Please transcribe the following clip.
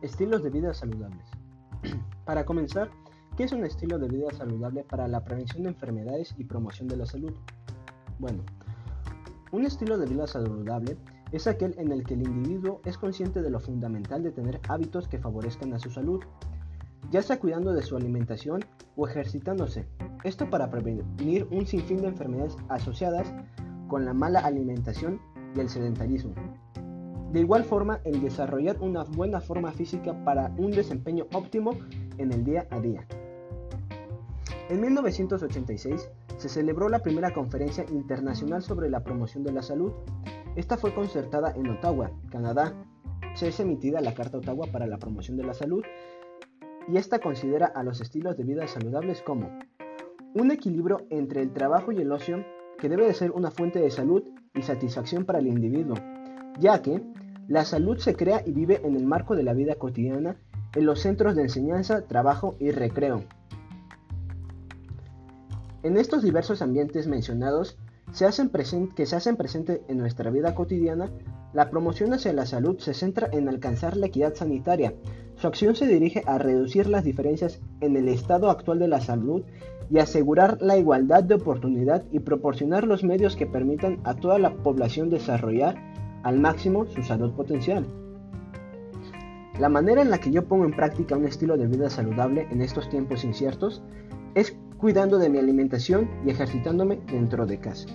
Estilos de vida saludables. para comenzar, ¿qué es un estilo de vida saludable para la prevención de enfermedades y promoción de la salud? Bueno, un estilo de vida saludable es aquel en el que el individuo es consciente de lo fundamental de tener hábitos que favorezcan a su salud, ya sea cuidando de su alimentación o ejercitándose. Esto para prevenir un sinfín de enfermedades asociadas con la mala alimentación y el sedentarismo. De igual forma, el desarrollar una buena forma física para un desempeño óptimo en el día a día. En 1986 se celebró la primera conferencia internacional sobre la promoción de la salud. Esta fue concertada en Ottawa, Canadá. Se es emitida la Carta Ottawa para la promoción de la salud y esta considera a los estilos de vida saludables como un equilibrio entre el trabajo y el ocio que debe de ser una fuente de salud y satisfacción para el individuo, ya que la salud se crea y vive en el marco de la vida cotidiana en los centros de enseñanza, trabajo y recreo. En estos diversos ambientes mencionados se hacen que se hacen presente en nuestra vida cotidiana, la promoción hacia la salud se centra en alcanzar la equidad sanitaria. Su acción se dirige a reducir las diferencias en el estado actual de la salud y asegurar la igualdad de oportunidad y proporcionar los medios que permitan a toda la población desarrollar al máximo su salud potencial. La manera en la que yo pongo en práctica un estilo de vida saludable en estos tiempos inciertos es cuidando de mi alimentación y ejercitándome dentro de casa.